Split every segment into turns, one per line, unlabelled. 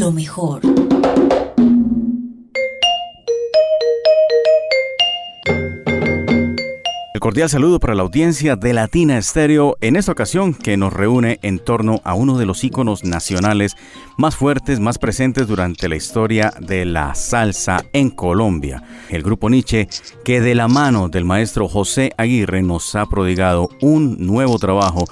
Lo mejor.
cordial saludo para la audiencia de Latina Estéreo en esta ocasión que nos reúne en torno a uno de los íconos nacionales más fuertes, más presentes durante la historia de la salsa en Colombia, el grupo Nietzsche, que de la mano del maestro José Aguirre nos ha prodigado un nuevo trabajo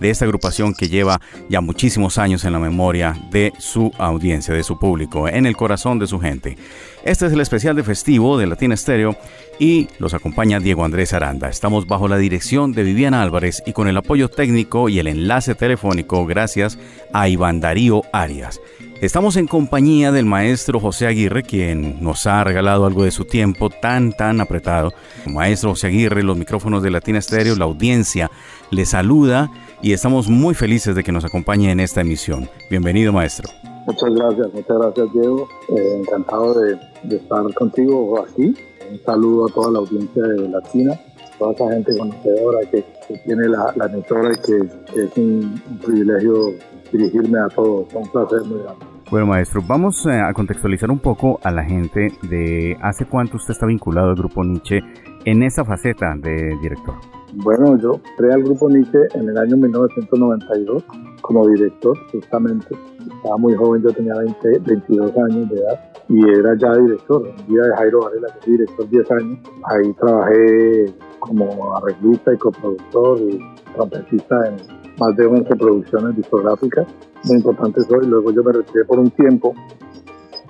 de esta agrupación que lleva ya muchísimos años en la memoria de su audiencia, de su público, en el corazón de su gente. Este es el especial de festivo de Latina Estéreo y los acompaña Diego Andrés Aranda. Estamos bajo la dirección de Viviana Álvarez y con el apoyo técnico y el enlace telefónico gracias a Iván Darío Arias. Estamos en compañía del maestro José Aguirre, quien nos ha regalado algo de su tiempo tan, tan apretado. Maestro José Aguirre, los micrófonos de Latina Estéreo, la audiencia le saluda y estamos muy felices de que nos acompañe en esta emisión. Bienvenido, maestro.
Muchas gracias, muchas gracias, Diego. Eh, encantado de, estar contigo aquí. Un saludo a toda la audiencia de Latina, toda esa gente conocedora que, tiene la, emisora y que, es un, privilegio dirigirme a todos. Un placer muy grande.
Bueno, maestro, vamos eh, a contextualizar un poco a la gente de hace cuánto usted está vinculado al grupo Nietzsche en esa faceta de director.
Bueno, yo creé al grupo Nietzsche en el año 1992 como director, justamente. Estaba muy joven, yo tenía 20, 22 años de edad y era ya director. Un día de Jairo Varela, que fui director 10 años. Ahí trabajé como arreglista y coproductor y trompetista en más de 11 producciones discográficas muy importantes hoy. Luego yo me retiré por un tiempo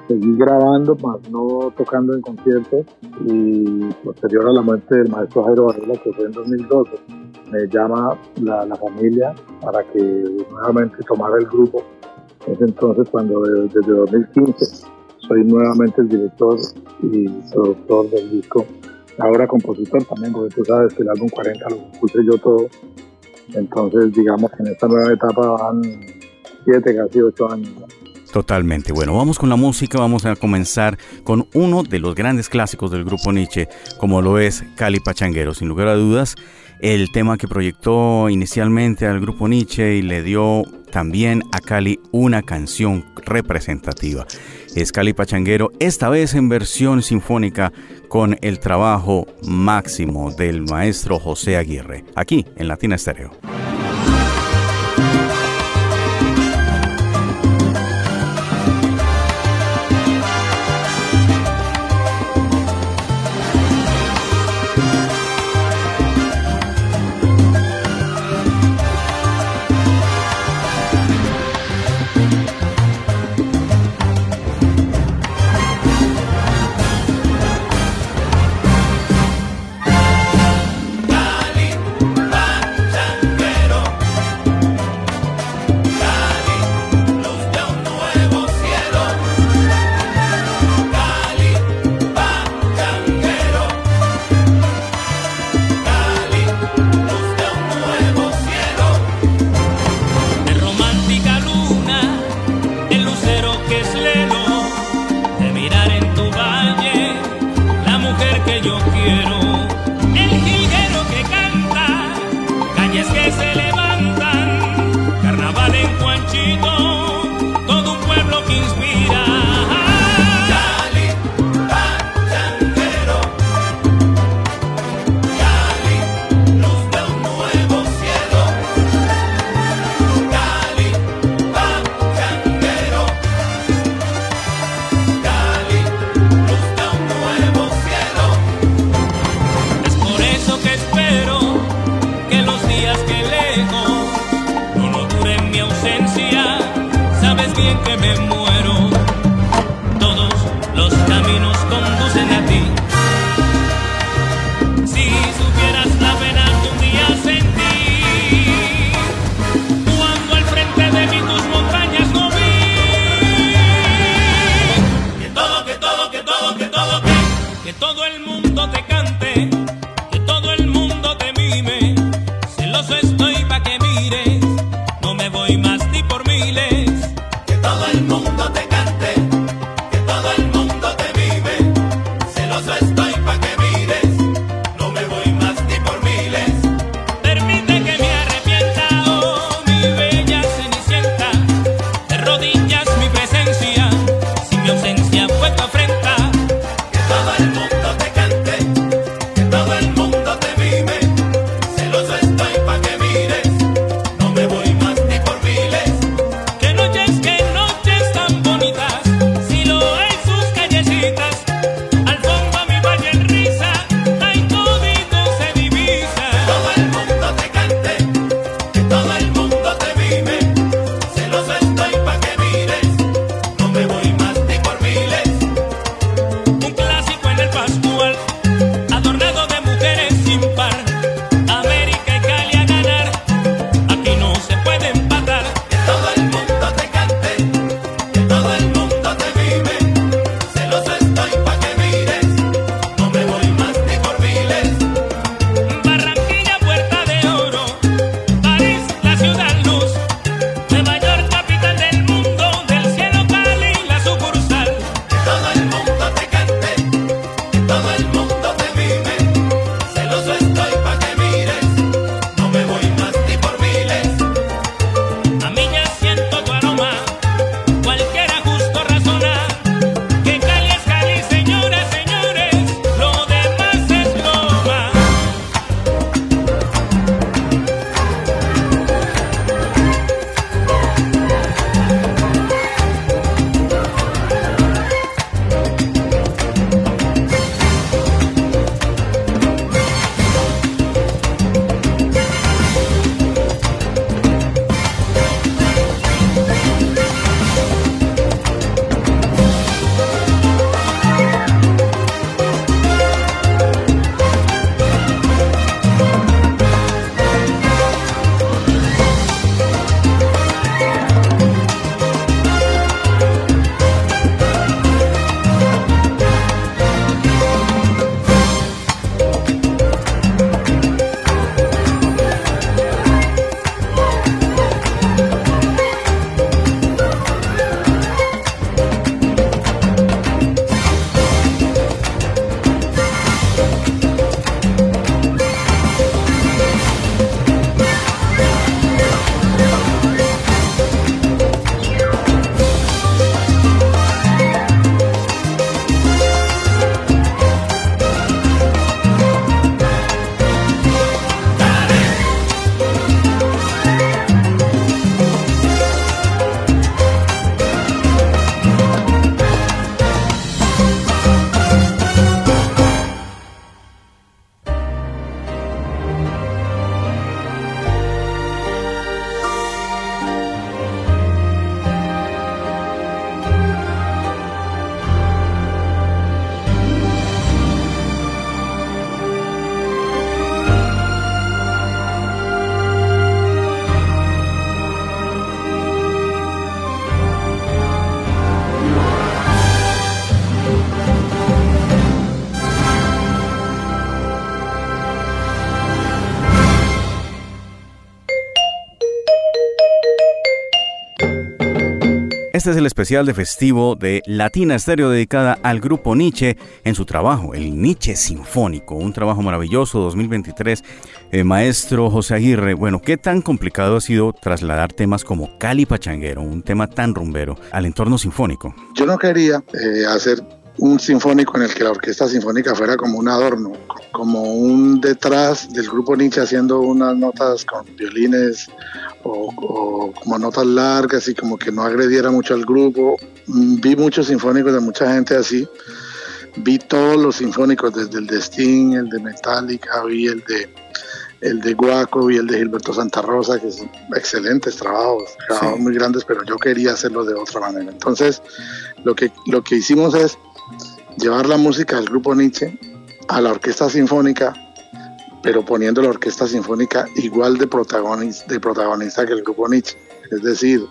seguí grabando, más no tocando en conciertos y posterior a la muerte del maestro Jairo Varela, que fue en 2012, me llama la, familia para que nuevamente tomara el grupo. Es entonces cuando desde 2015 soy nuevamente el director y productor del disco, ahora compositor también, porque tú sabes que el álbum 40 lo puse yo todo. Entonces digamos que en esta nueva etapa van siete, casi ocho años.
Totalmente. Bueno, vamos con la música. Vamos a comenzar con uno de los grandes clásicos del grupo Nietzsche, como lo es Cali Pachanguero. Sin lugar a dudas, el tema que proyectó inicialmente al grupo Nietzsche y le dio también a Cali una canción representativa. Es Cali Pachanguero, esta vez en versión sinfónica con el trabajo máximo del maestro José Aguirre, aquí en Latina Estéreo. Este es el especial de festivo de Latina Estéreo dedicada al grupo Nietzsche en su trabajo, el Nietzsche Sinfónico, un trabajo maravilloso 2023. Eh, maestro José Aguirre, bueno, ¿qué tan complicado ha sido trasladar temas como Cali Pachanguero, un tema tan rumbero, al entorno sinfónico?
Yo no quería eh, hacer un sinfónico en el que la orquesta sinfónica fuera como un adorno, como un detrás del grupo Nietzsche haciendo unas notas con violines o, como notas largas y como que no agrediera mucho al grupo. Mm, vi muchos sinfónicos de mucha gente así. Vi todos los sinfónicos, desde el de Sting, el de Metallica, vi el de el de Guaco y el de Gilberto Santa Rosa, que son excelentes trabajos, trabajos muy grandes, pero yo quería hacerlo de otra manera. Entonces, lo que, lo que hicimos es llevar la música del grupo Nietzsche a la orquesta sinfónica pero poniendo la orquesta sinfónica igual de protagonista, que el grupo Nietzsche. Es decir,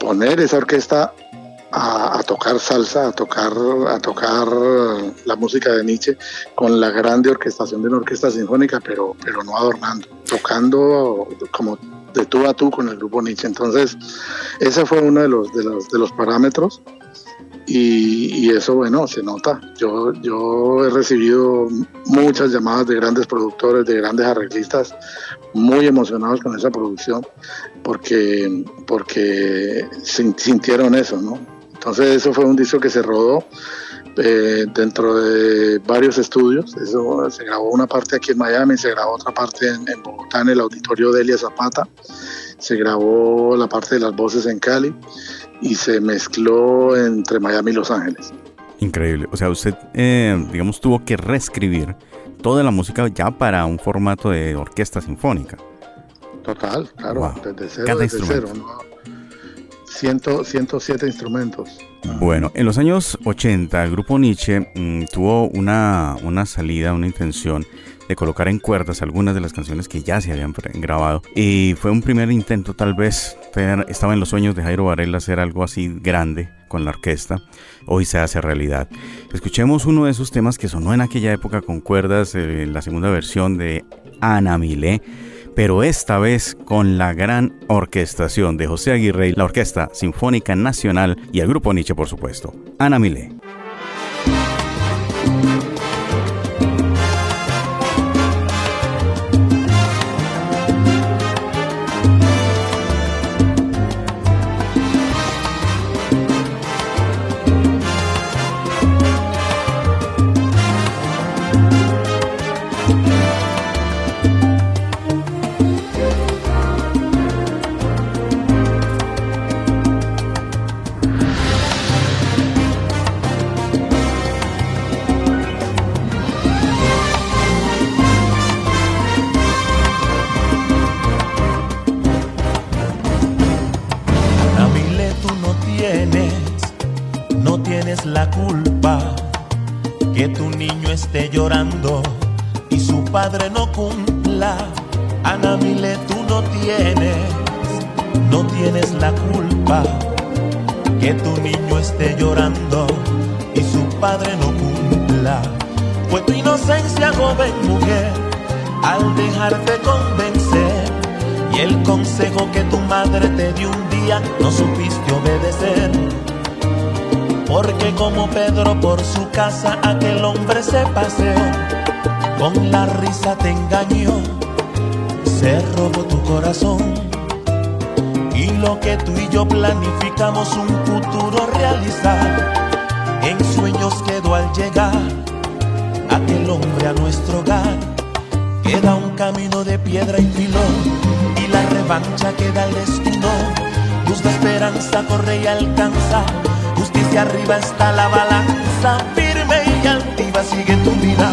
poner esa orquesta a, tocar salsa, a tocar, a tocar la música de Nietzsche con la grande orquestación de una orquesta sinfónica, pero, pero no adornando, tocando como de tú a tú con el grupo Nietzsche. Entonces, ese fue uno de los, de los, de los parámetros y, eso, bueno, se nota. Yo, yo he recibido muchas llamadas de grandes productores, de grandes arreglistas, muy emocionados con esa producción, porque, porque sintieron eso, ¿no? Entonces eso fue un disco que se rodó eh, dentro de varios estudios. Se grabó una parte aquí en Miami, se grabó otra parte en, en Bogotá, en el auditorio de Elia Zapata, se grabó la parte de las voces en Cali y se mezcló entre Miami y Los Ángeles.
Increíble. O sea, usted, eh, digamos, tuvo que reescribir toda la música ya para un formato de orquesta sinfónica.
Total, claro, desde cero, Cada desde cero, ¿no? 107 instrumentos.
Bueno, en los años 80 el grupo Nietzsche mm, tuvo una, una salida, una intención de colocar en cuerdas algunas de las canciones que ya se habían grabado. Y fue un primer intento, tal vez, estaba en los sueños de Jairo Varela hacer algo así grande con la orquesta. Hoy se hace realidad. Escuchemos uno de esos temas que sonó en aquella época con cuerdas, eh, la segunda versión de Ana Milé pero esta vez con la gran orquestación de José Aguirre, la Orquesta Sinfónica Nacional y el Grupo Nietzsche, por supuesto. Ana Milé.
Paseó, con la risa te engañó, se robó tu corazón. Y lo que tú y yo planificamos un futuro realizar, en sueños quedó al llegar aquel hombre a nuestro hogar. Queda un camino de piedra y filón y la revancha queda al destino Luz esperanza corre y alcanza. Justicia arriba está la balanza. Altiva sigue tu vida.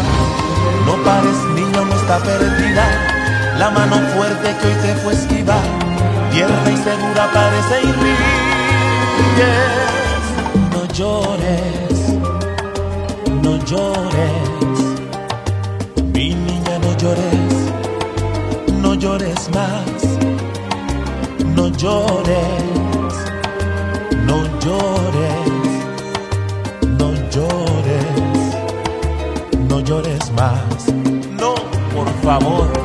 No pares, niño, no está perdida. La mano fuerte que hoy te fue esquiva. Tierra y segura parece y No llores, no llores. Mi niña, no llores, no llores más no llores, no llores, llores más. No, por favor.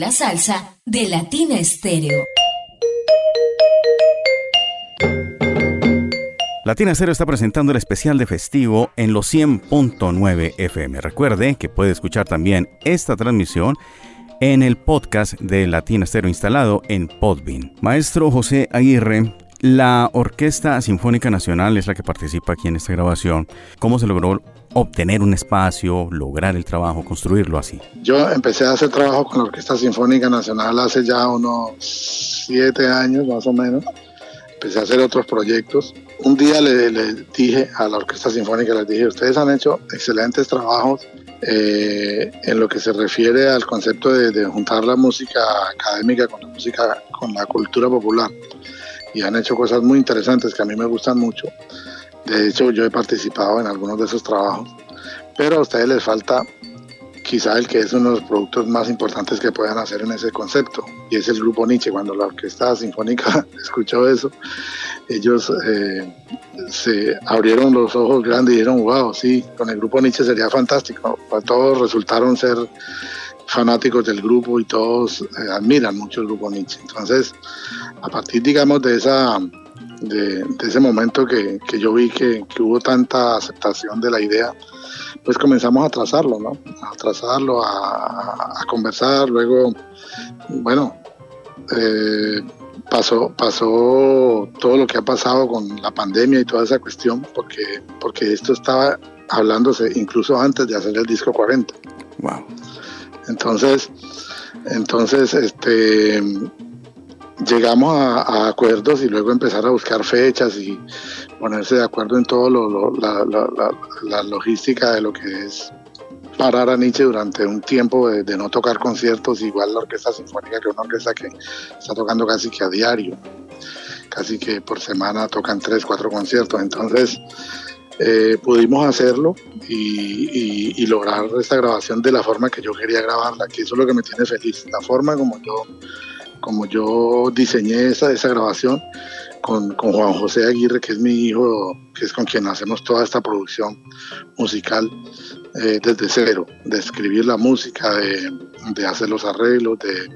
La
salsa de Latina Estéreo.
Latina Cero está presentando el especial de festivo en los 100.9 FM. Recuerde que puede escuchar también esta transmisión en el podcast de Latina Cero instalado en Podbean. Maestro José Aguirre, la Orquesta Sinfónica Nacional es la que participa aquí en esta grabación. ¿Cómo se logró obtener un espacio, lograr el trabajo, construirlo así?
Yo empecé a hacer trabajo con la Orquesta Sinfónica Nacional hace ya unos siete años más o menos. Empecé a hacer otros proyectos. Un día le, dije a la Orquesta Sinfónica, les dije, ustedes han hecho excelentes trabajos eh, en lo que se refiere al concepto de, de juntar la música académica con la música, con la cultura popular. Y han hecho cosas muy interesantes que a mí me gustan mucho. De hecho, yo he participado en algunos de esos trabajos, pero a ustedes les falta quizá el que es uno de los productos más importantes que puedan hacer en ese concepto, y es el grupo Nietzsche. Cuando la Orquesta Sinfónica escuchó eso, ellos eh, se abrieron los ojos grandes y dijeron, wow, sí, con el grupo Nietzsche sería fantástico. Pues todos resultaron ser fanáticos del grupo y todos eh, admiran mucho el grupo Nietzsche. Entonces, a partir, digamos, de esa de, de ese momento que, que yo vi que, que, hubo tanta aceptación de la idea, pues comenzamos a trazarlo, ¿no? A trazarlo, a, a conversar, luego, bueno, eh, pasó, pasó todo lo que ha pasado con la pandemia y toda esa cuestión, porque, porque esto estaba hablándose incluso antes de hacer el disco 40.
Wow.
Entonces, entonces, este llegamos a, acuerdos y luego empezar a buscar fechas y ponerse de acuerdo en todo lo, lo, la, la, la, logística de lo que es parar a Nietzsche durante un tiempo de, no tocar conciertos, igual la Orquesta Sinfónica, que es una orquesta que está tocando casi que a diario, casi que por semana tocan tres, cuatro conciertos, entonces eh, pudimos hacerlo y, lograr esta grabación de la forma que yo quería grabarla, que eso es lo que me tiene feliz, la forma como yo como yo diseñé esa, esa grabación con, con, Juan José Aguirre, que es mi hijo, que es con quien hacemos toda esta producción musical eh, desde cero, de escribir la música, de, de, hacer los arreglos, de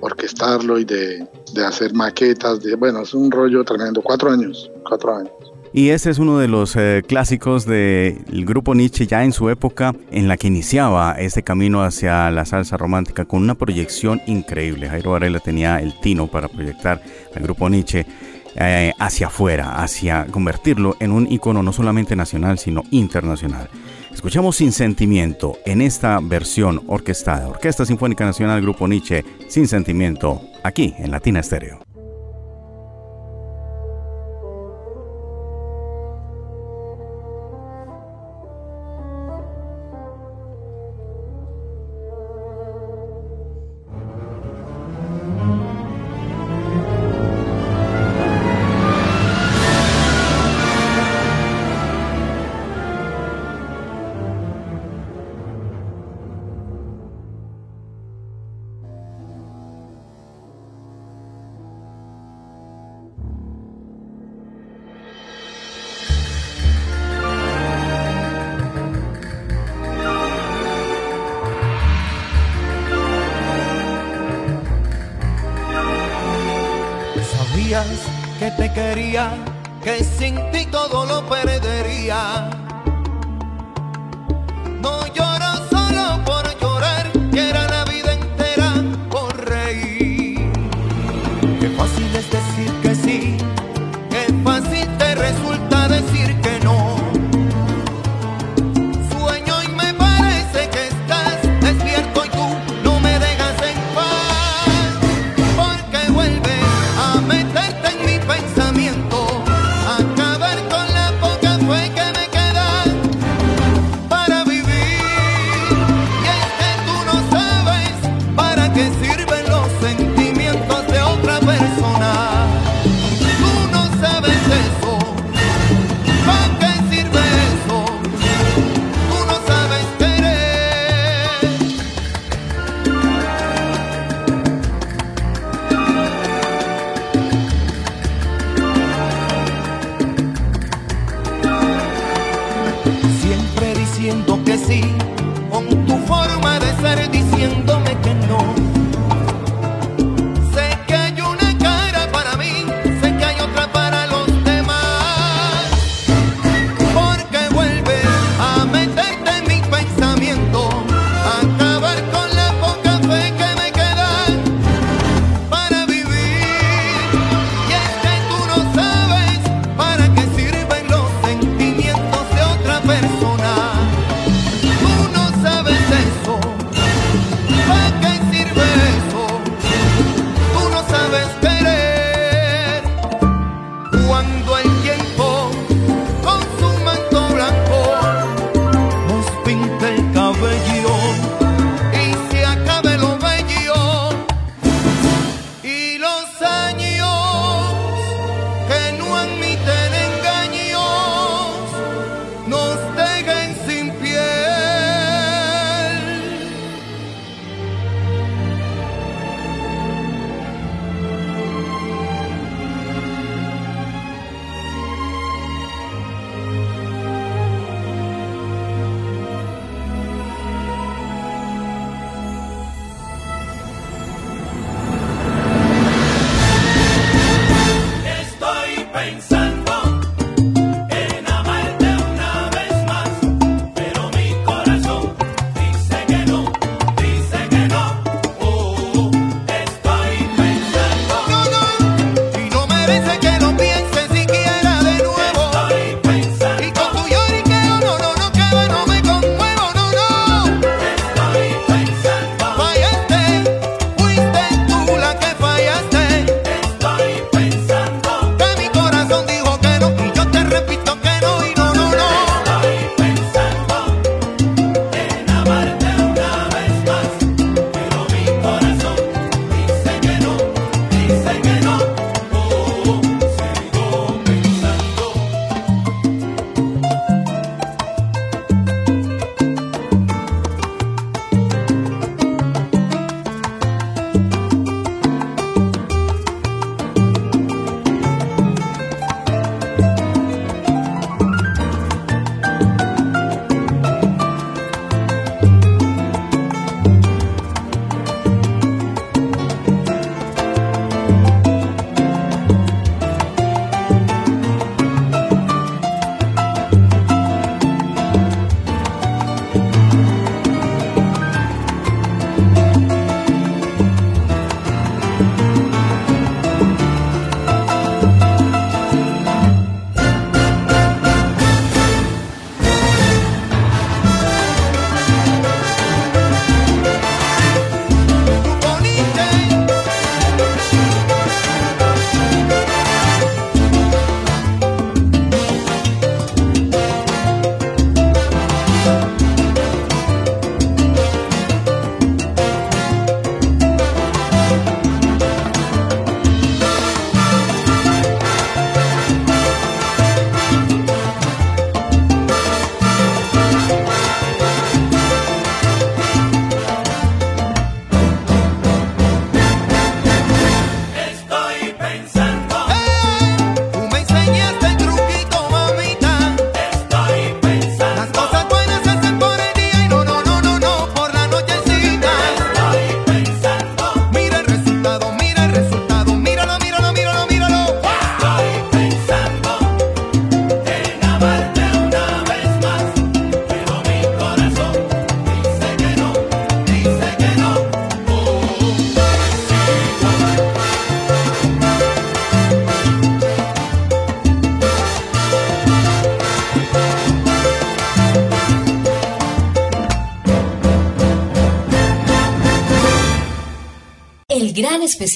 orquestarlo y de, de hacer maquetas. De, bueno, es un rollo tremendo, cuatro años, cuatro años.
Y ese es uno de los eh, clásicos del grupo Nietzsche ya en su época en la que iniciaba este camino hacia la salsa romántica con una proyección increíble. Jairo Varela tenía el tino para proyectar al grupo Nietzsche eh, hacia afuera, hacia convertirlo en un icono no solamente nacional sino internacional. Escuchamos Sin Sentimiento en esta versión orquestada. Orquesta Sinfónica Nacional Grupo Nietzsche Sin Sentimiento, aquí en Latina Estéreo.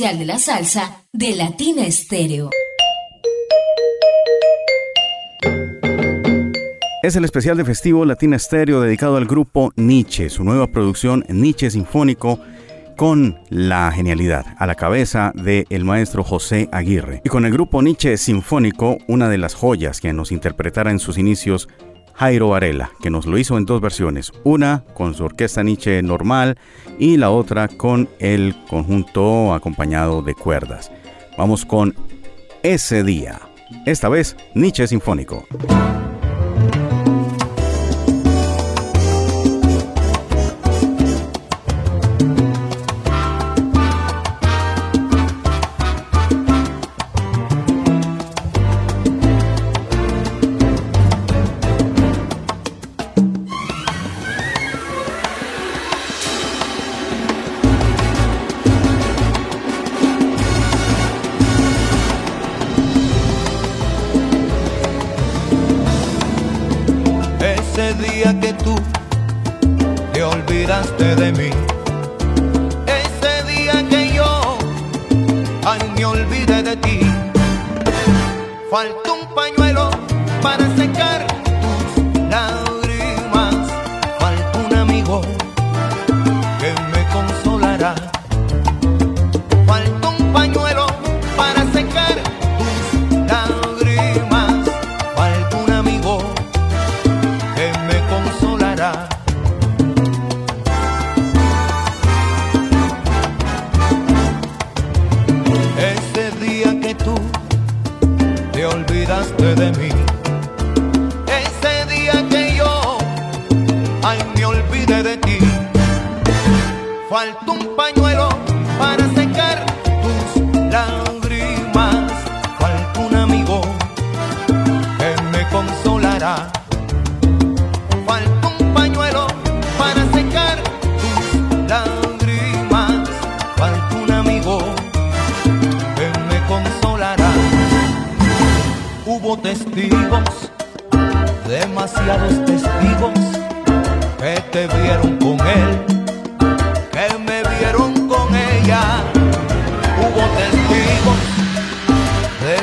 De
la salsa de Latina Estéreo.
Es el especial de festivo Latina Estéreo dedicado al grupo Nietzsche, su nueva producción Nietzsche Sinfónico con la genialidad a la cabeza del el maestro José Aguirre. Y con el grupo Nietzsche Sinfónico, una de las joyas que nos interpretara en sus inicios Jairo Varela, que nos lo hizo en dos versiones, una con su orquesta Nietzsche normal y la otra con el conjunto acompañado de cuerdas. Vamos con ese día, esta vez Nietzsche Sinfónico.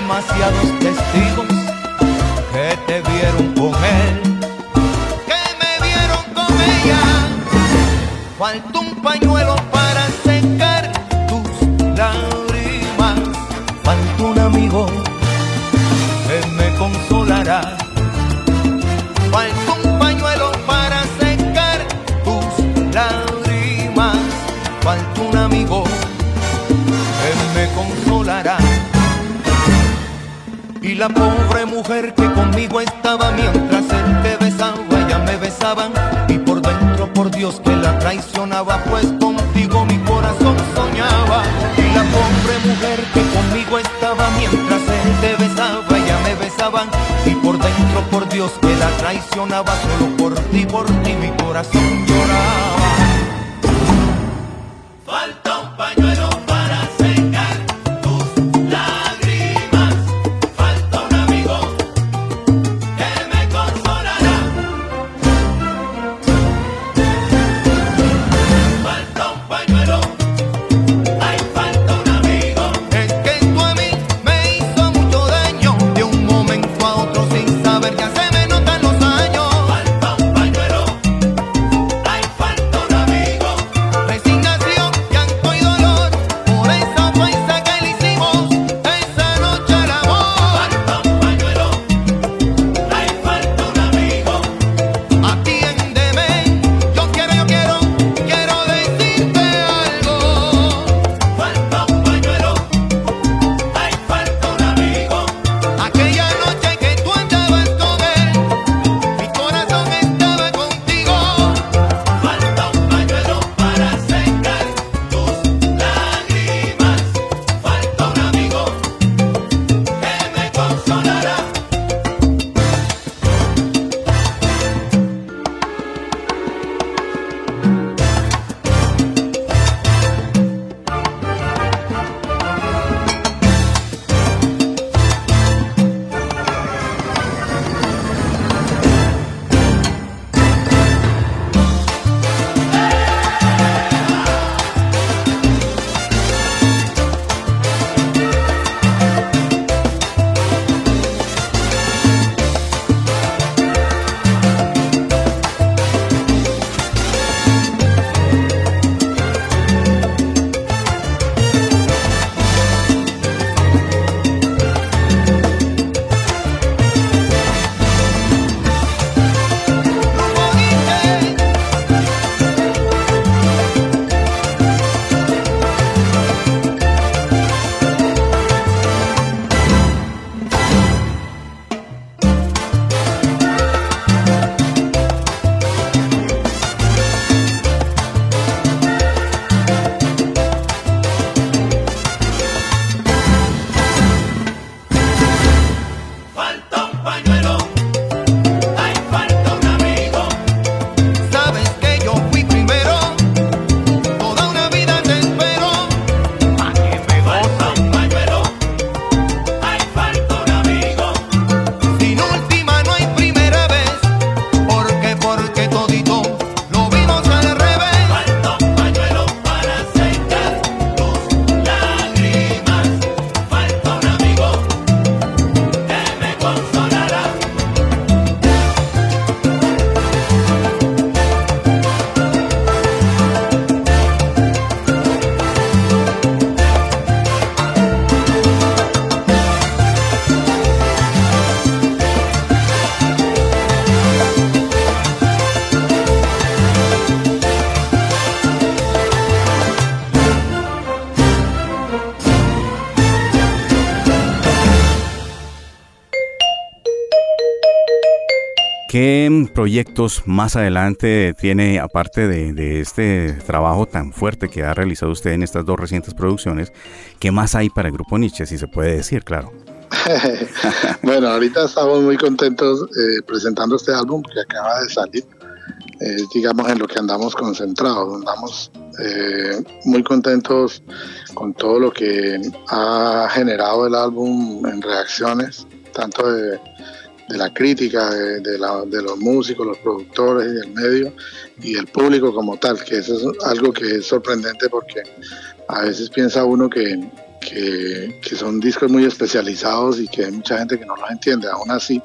demasiados testigos que te vieron con él, que me vieron con ella. Falta un pañuelo para la pobre mujer que conmigo estaba mientras él te besaba, ya me besaban. Y por dentro, por Dios, que la traicionaba, pues contigo mi corazón soñaba. Y la pobre mujer que conmigo estaba mientras él te besaba, ya me besaban. Y por dentro, por Dios, que la traicionaba, solo por ti, por ti mi corazón
proyectos más adelante tiene, aparte de, este trabajo tan fuerte que ha realizado usted en estas dos recientes producciones, qué más hay para el Grupo Nietzsche, si se puede decir, claro?
bueno, ahorita estamos muy contentos eh, presentando este álbum que acaba de salir. digamos en lo que andamos concentrados, andamos eh, muy contentos con todo lo que ha generado el álbum en reacciones, tanto de, la crítica, de, los músicos, los productores y del medio, y el público como tal, que eso es algo que es sorprendente porque a veces piensa uno que, que, son discos muy especializados y que hay mucha gente que no los entiende. Aún así,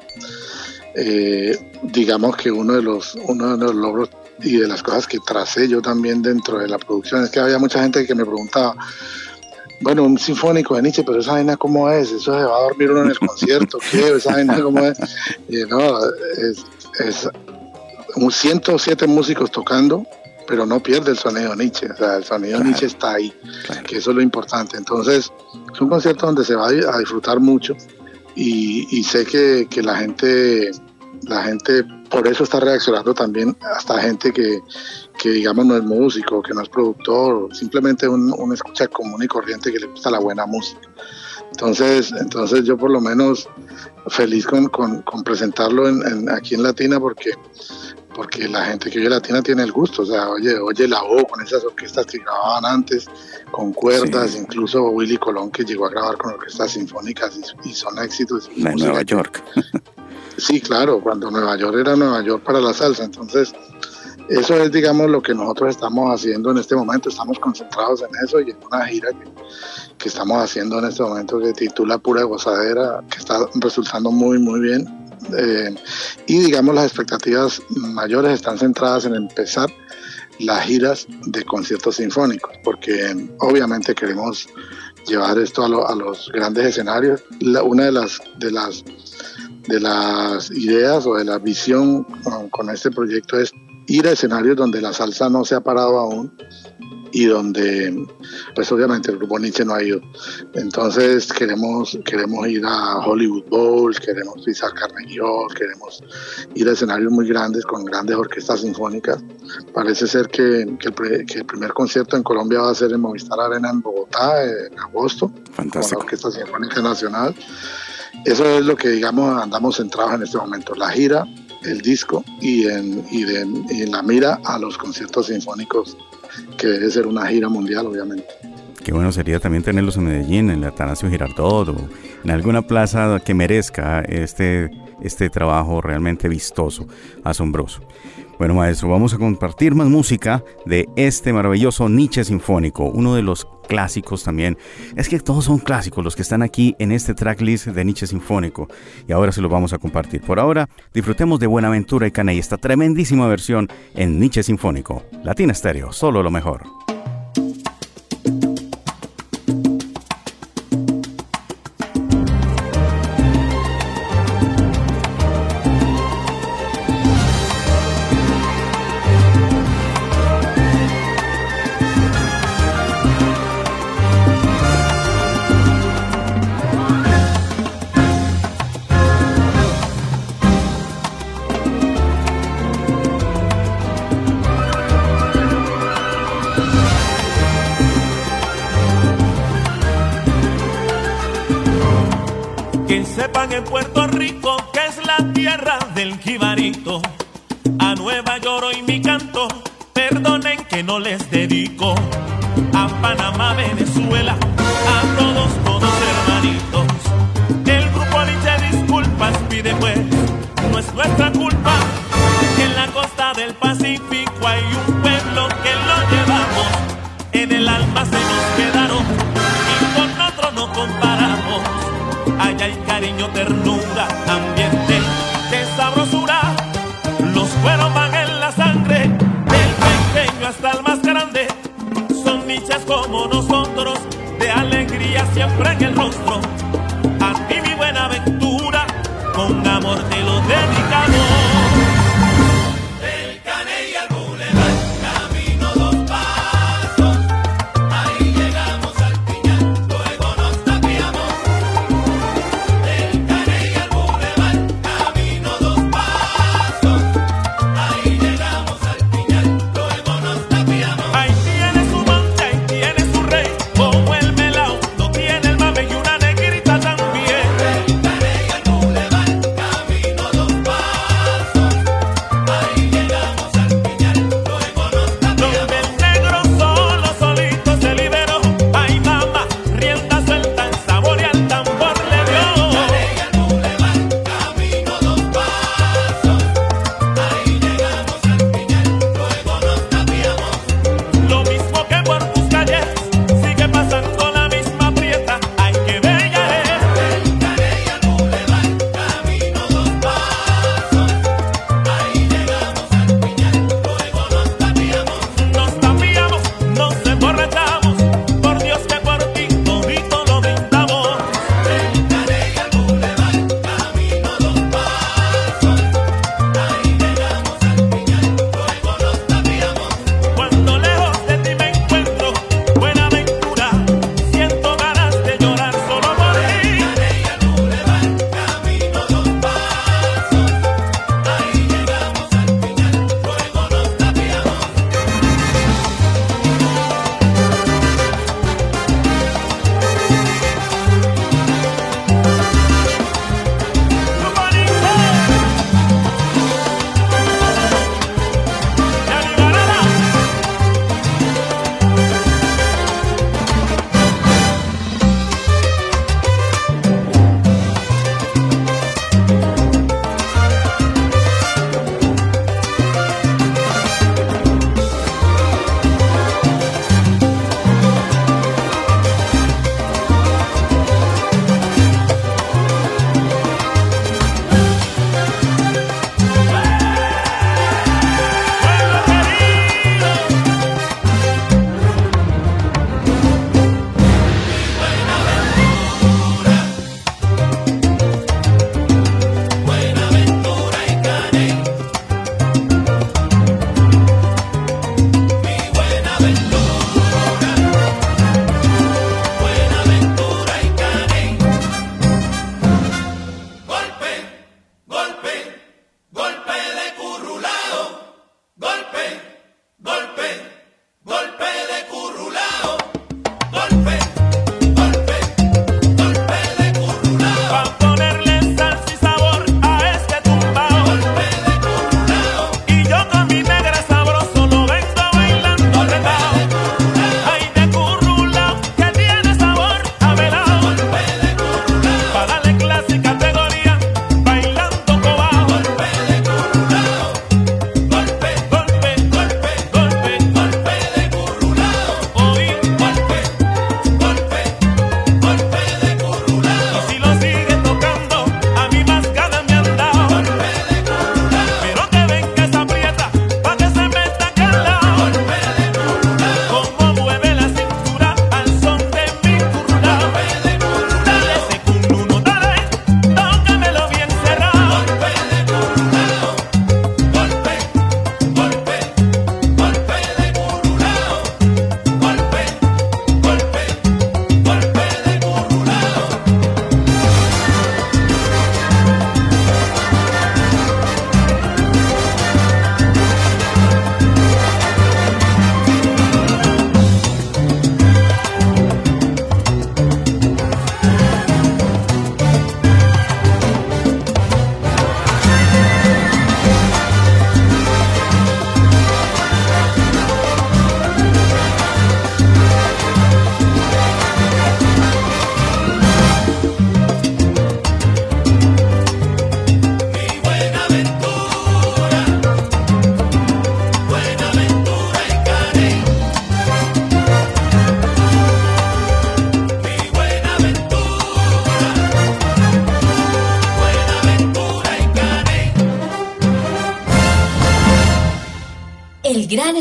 eh, digamos que uno de los, uno de los logros y de las cosas que tracé yo también dentro de la producción es que había mucha gente que me preguntaba, bueno, un sinfónico de Nietzsche, pero esa vaina cómo es, eso se va a dormir uno en el concierto, ¿qué? Esa vaina cómo es. Y no, es, es 107 músicos tocando, pero no pierde el sonido de Nietzsche, o sea, el sonido de Nietzsche está ahí, que eso es lo importante. Entonces, es un concierto donde se va a disfrutar mucho y, sé que, que la gente la gente por eso está reaccionando también hasta gente que, que digamos no es músico, que no es productor, simplemente un, escucha común y corriente que le gusta la buena música. Entonces, entonces yo por lo menos feliz con, con, presentarlo en, aquí en Latina porque, porque la gente que oye Latina tiene el gusto, o sea, oye, oye la O con esas orquestas que grababan antes, con cuerdas, incluso Willy Colón que llegó a grabar con orquestas sinfónicas y, son éxitos.
En Nueva York.
Sí, claro, cuando Nueva York era Nueva York para la salsa. Entonces, eso es, digamos, lo que nosotros estamos haciendo en este momento. Estamos concentrados en eso y en una gira que, estamos haciendo en este momento que titula Pura Gozadera, que está resultando muy, muy bien. Eh, y, digamos, las expectativas mayores están centradas en empezar las giras de conciertos sinfónicos, porque obviamente queremos llevar esto a, los grandes escenarios. una de las, de las de las ideas o de la visión con, este proyecto es ir a escenarios donde la salsa no se ha parado aún y donde pues obviamente el grupo Nietzsche no ha ido. Entonces queremos, queremos ir a Hollywood Bowl, queremos pisar Carnegie Hall, queremos ir a escenarios muy grandes con grandes orquestas sinfónicas. Parece ser que, que, el, primer concierto en Colombia va a ser en Movistar Arena en Bogotá en agosto,
Fantástico.
con la Orquesta Sinfónica Nacional. Eso es lo que, digamos, andamos centrados en este momento, la gira, el disco y en, y, en la mira a los conciertos sinfónicos, que debe ser una gira mundial, obviamente.
Qué bueno sería también tenerlos en Medellín, en el Atanasio Girardot o en alguna plaza que merezca este, este trabajo realmente vistoso, asombroso. Bueno, maestro, vamos a compartir más música de este maravilloso Nietzsche Sinfónico, uno de los clásicos también. Es que todos son clásicos los que están aquí en este tracklist de Nietzsche Sinfónico y ahora se los vamos a compartir. Por ahora, disfrutemos de Buenaventura y Cana esta tremendísima versión en Nietzsche Sinfónico. Latina Estéreo, solo lo mejor.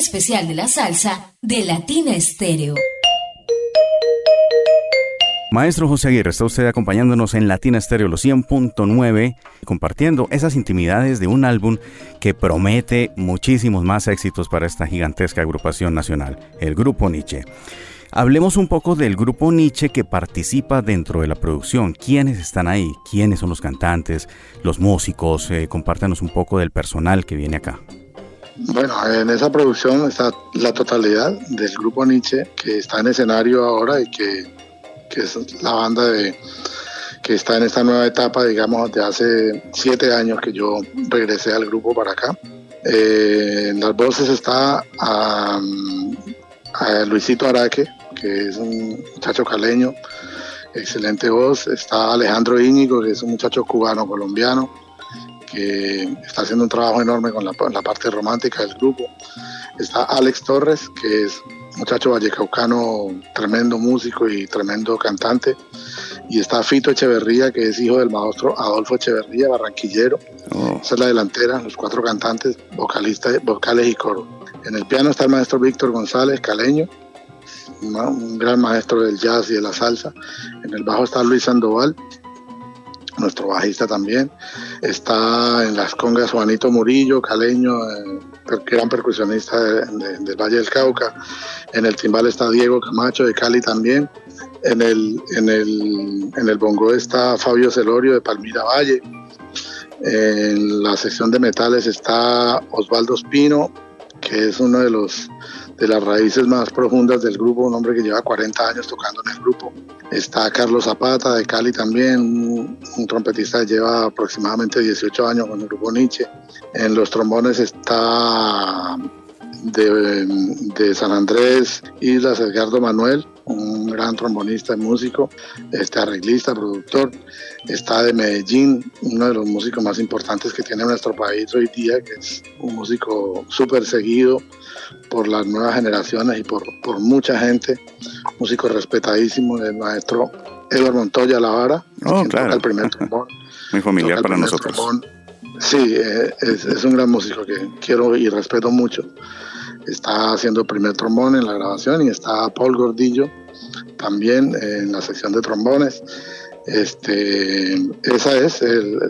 Especial de la salsa de Latina Estéreo.
Maestro José Aguirre, está usted acompañándonos en Latina Estéreo los 100.9, compartiendo esas intimidades de un álbum que promete muchísimos más éxitos para esta gigantesca agrupación nacional, el Grupo Nietzsche. Hablemos un poco del grupo Nietzsche que participa dentro de la producción. ¿Quiénes están ahí? ¿Quiénes son los cantantes, los músicos? Eh, compártanos un poco del personal que viene acá.
Bueno, en esa producción está la totalidad del grupo Nietzsche que está en escenario ahora y que que es la banda de, que está en esta nueva etapa, digamos, de hace siete años que yo regresé al grupo para acá. Eh, en las voces está a, Luisito Araque, que es un muchacho caleño, excelente voz. Está Alejandro Íñigo, que es un muchacho cubano-colombiano, que está haciendo un trabajo enorme con la, la parte romántica del grupo. Está Alex Torres, que es muchacho vallecaucano, tremendo músico y tremendo cantante. Y está Fito Echeverría, que es hijo del maestro Adolfo Echeverría, barranquillero. Oh. Esa es la delantera, los cuatro cantantes, vocalistas, vocales y coro. En el piano está el maestro Víctor González, caleño, un gran maestro del jazz y de la salsa. En el bajo está Luis Sandoval, nuestro bajista también. Está en las congas Juanito Murillo, caleño, eh, gran percusionista del Valle del Cauca. En el timbal está Diego Camacho de Cali también. En el, en el, en el bongo está Fabio Celorio de Palmira Valle. En la sección de metales está Osvaldo Espino, que es uno de los de las raíces más profundas del grupo, un hombre que lleva 40 años tocando en el grupo. Está Carlos Zapata de Cali también, un, trompetista que lleva aproximadamente 18 años con el grupo Nietzsche. En los trombones está de, de, San Andrés, Islas Edgardo Manuel, un gran trombonista y músico, este arreglista, productor. Está de Medellín, uno de los músicos más importantes que tiene nuestro país hoy día, que es un músico súper seguido por las nuevas generaciones y por, por mucha gente, músico respetadísimo, el maestro Eduardo Montoya Lavara,
oh, claro.
el primer trombón.
Muy familiar para nosotros.
Sí, eh, es, es, un gran músico que quiero y respeto mucho está haciendo el primer trombón en la grabación y está Paul Gordillo también en la sección de trombones. Este, esa es el,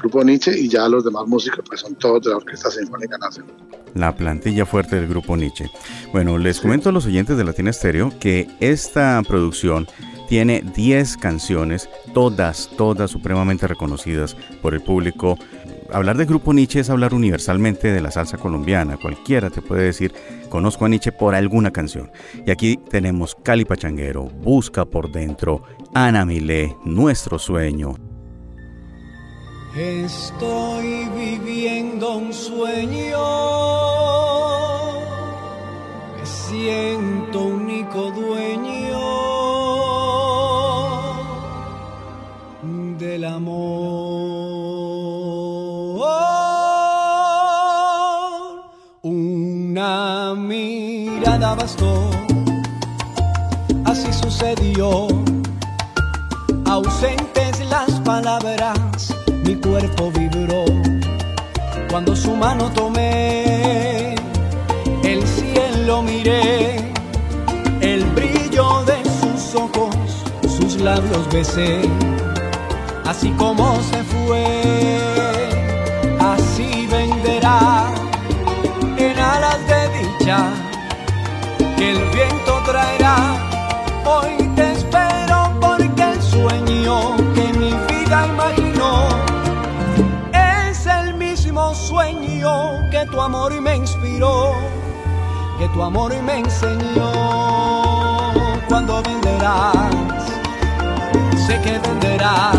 grupo Nietzsche y ya los demás músicos pues son todos de la Orquesta Sinfónica Nacional.
La plantilla fuerte del grupo Nietzsche. Bueno, les comento a los oyentes de Latina Estéreo que esta producción tiene 10 canciones, todas, todas supremamente reconocidas por el público hablar de grupo Nietzsche es hablar universalmente de la salsa colombiana. Cualquiera te puede decir, conozco a Nietzsche por alguna canción. Y aquí tenemos Cali Pachanguero, Busca por Dentro, Ana Milé, Nuestro Sueño.
Estoy viviendo un sueño, me siento único dueño del amor. Bastó, así sucedió. Ausentes las palabras, mi cuerpo vibró. Cuando su mano tomé, el cielo miré, el brillo de sus ojos, sus labios besé. Así como se fue, así venderá en alas de dicha el viento traerá. Hoy te espero porque el sueño que mi vida imaginó es el mismo sueño que tu amor me inspiró, que tu amor me enseñó. Cuando venderás, sé que venderás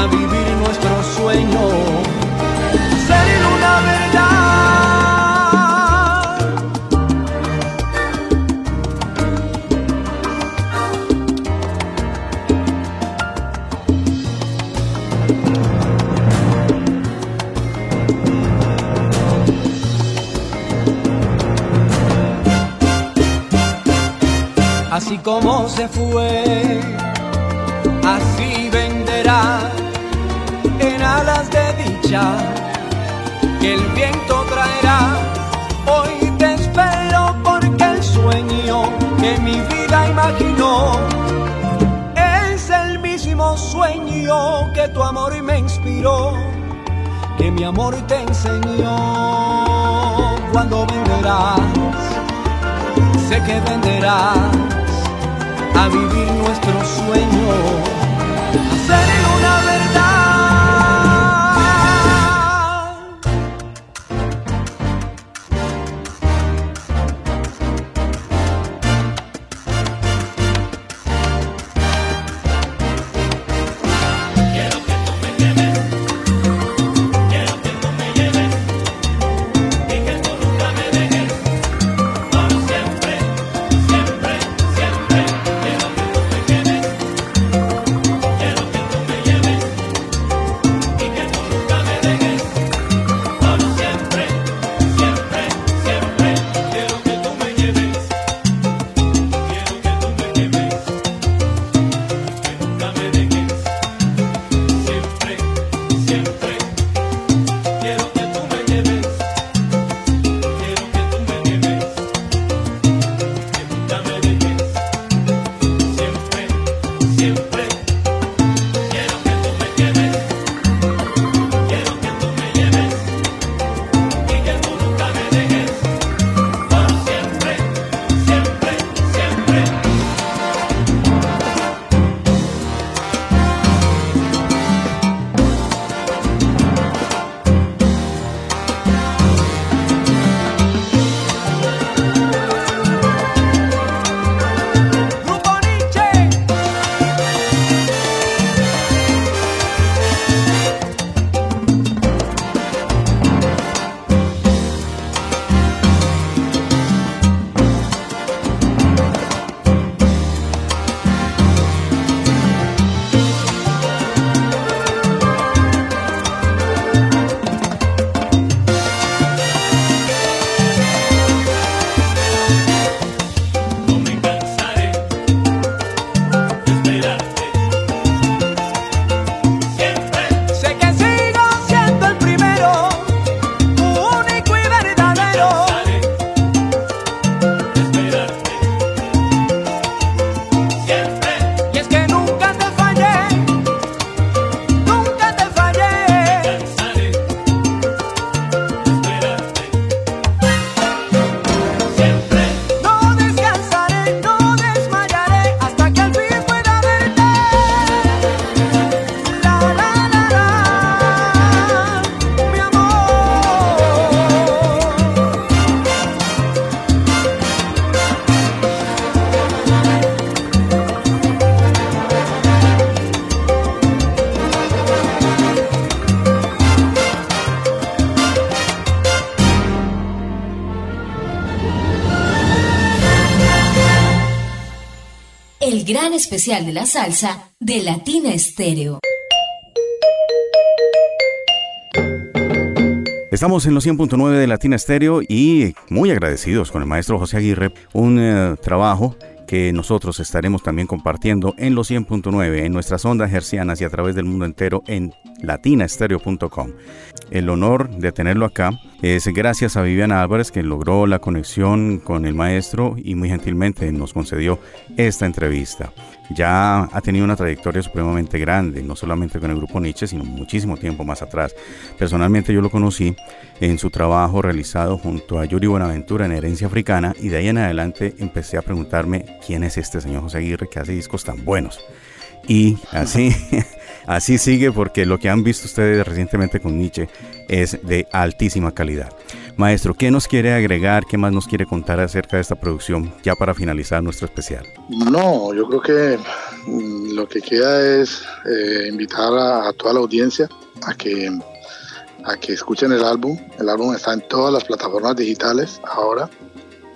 a vivir nuestro sueño, ser una verdad. así como se fue, así venderá en alas de dicha que el viento traerá. Hoy te espero porque el sueño que mi vida imaginó es el mismo sueño que tu amor me inspiró, que mi amor te enseñó cuando venderás sé que venderás a vivir nuestro sueño, a una
especial de la salsa de Latina Estéreo.
Estamos en los 100.9 de Latina Estéreo y muy agradecidos con el maestro José Aguirre, un eh, trabajo que nosotros estaremos también compartiendo en los 100.9 en nuestras ondas hercianas y a través del mundo entero en latinaestereo.com. El honor de tenerlo acá es gracias a Viviana Álvarez que logró la conexión con el maestro y muy gentilmente nos concedió esta entrevista. Ya ha tenido una trayectoria supremamente grande, no solamente con el grupo Nietzsche, sino muchísimo tiempo más atrás. Personalmente yo lo conocí en su trabajo realizado junto a Yuri Buenaventura en Herencia Africana y de ahí en adelante empecé a preguntarme quién es este señor José Aguirre que hace discos tan buenos. Y así, así sigue porque lo que han visto ustedes recientemente con Nietzsche es de altísima calidad. Maestro, ¿qué nos quiere agregar? ¿Qué más nos quiere contar acerca de esta producción ya para finalizar nuestro especial?
No, yo creo que mm, lo que queda es eh, invitar a, toda la audiencia a que, a que escuchen el álbum. El álbum está en todas las plataformas digitales ahora,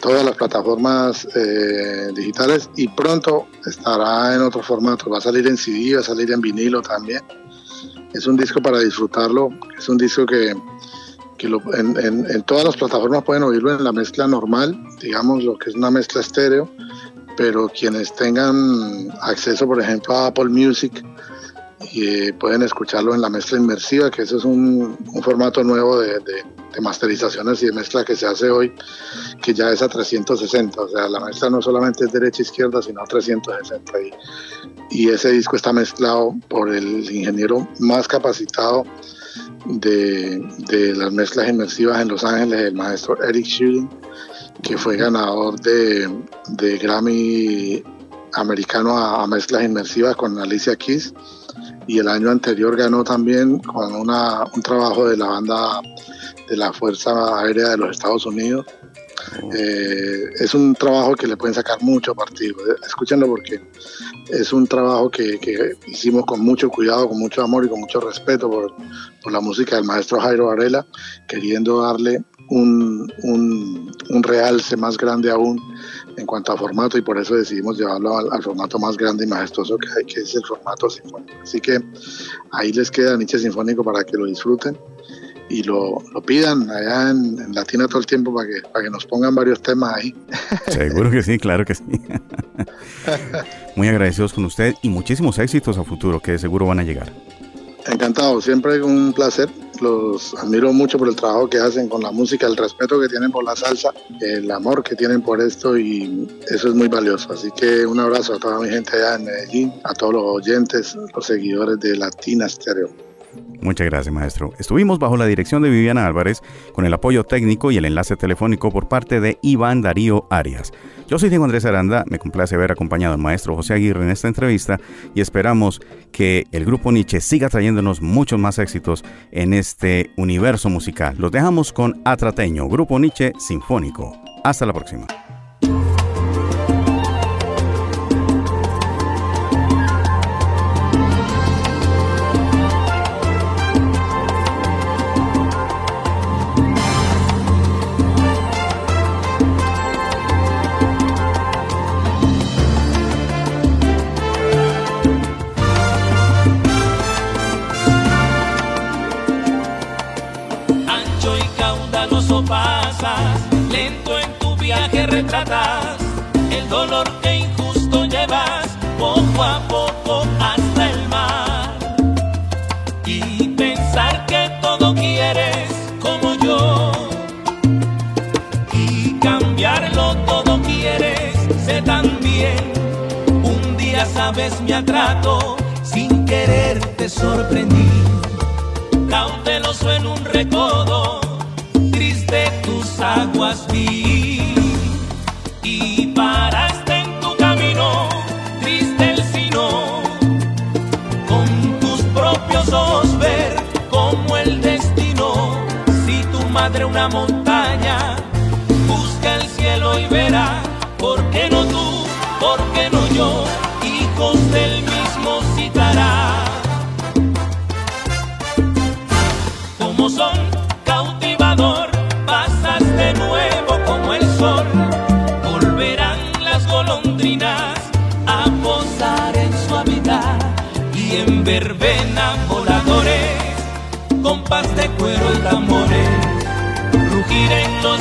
todas las plataformas eh, digitales y pronto estará en otro formato. Va a salir en CD, va a salir en vinilo también. Es un disco para disfrutarlo, es un disco que que en, todas las plataformas pueden oírlo en la mezcla normal, digamos lo que es una mezcla estéreo, pero quienes tengan acceso, por ejemplo, a Apple Music, y, pueden escucharlo en la mezcla inmersiva, que eso es un, formato nuevo de, masterizaciones y de mezcla que se hace hoy, que ya es a 360. O sea, la mezcla no solamente es derecha-izquierda, sino a 360. Y, ese disco está mezclado por el ingeniero más capacitado de, de, las mezclas inmersivas en Los Ángeles, el maestro Eric Schilling, que fue ganador de, de Grammy americano a, mezclas inmersivas con Alicia Keys y el año anterior ganó también con un trabajo de la banda de la Fuerza Aérea de los Estados Unidos. Eh, es un trabajo que le pueden sacar mucho partido. Escúchenlo porque es un trabajo que, que, hicimos con mucho cuidado, con mucho amor y con mucho respeto por, por la música del maestro Jairo Varela, queriendo darle un, un, un realce más grande aún en cuanto a formato y por eso decidimos llevarlo al, al, formato más grande y majestuoso que hay, que es el formato sinfónico. Así que ahí les queda Nietzsche Sinfónico para que lo disfruten y lo, lo pidan allá en, en, Latina todo el tiempo para que, para que nos pongan varios temas ahí.
Seguro que sí, claro que sí. Muy agradecidos con usted y muchísimos éxitos a futuro que seguro van a llegar.
Encantado, siempre un placer. Los admiro mucho por el trabajo que hacen con la música, el respeto que tienen por la salsa, el amor que tienen por esto y eso es muy valioso. Así que un abrazo a toda mi gente allá en Medellín, a todos los oyentes, los seguidores de Latina Stereo.
Muchas gracias, maestro. Estuvimos bajo la dirección de Viviana Álvarez, con el apoyo técnico y el enlace telefónico por parte de Iván Darío Arias. Yo soy Diego Andrés Aranda, me complace haber acompañado al maestro José Aguirre en esta entrevista y esperamos que el grupo Nietzsche siga trayéndonos muchos más éxitos en este universo musical. Los dejamos con Atrateño, Grupo Nietzsche Sinfónico. Hasta la próxima.
Sabes mi atraco, sin querer te sorprendí. Cauteloso en un recodo, triste tus aguas vi y paraste en tu camino, triste el sino, con tus propios ojos ver como el destino, si tu madre una montaña, busca el cielo y verá, ¿por qué no tú? ¿Por qué no yo? Rugir en los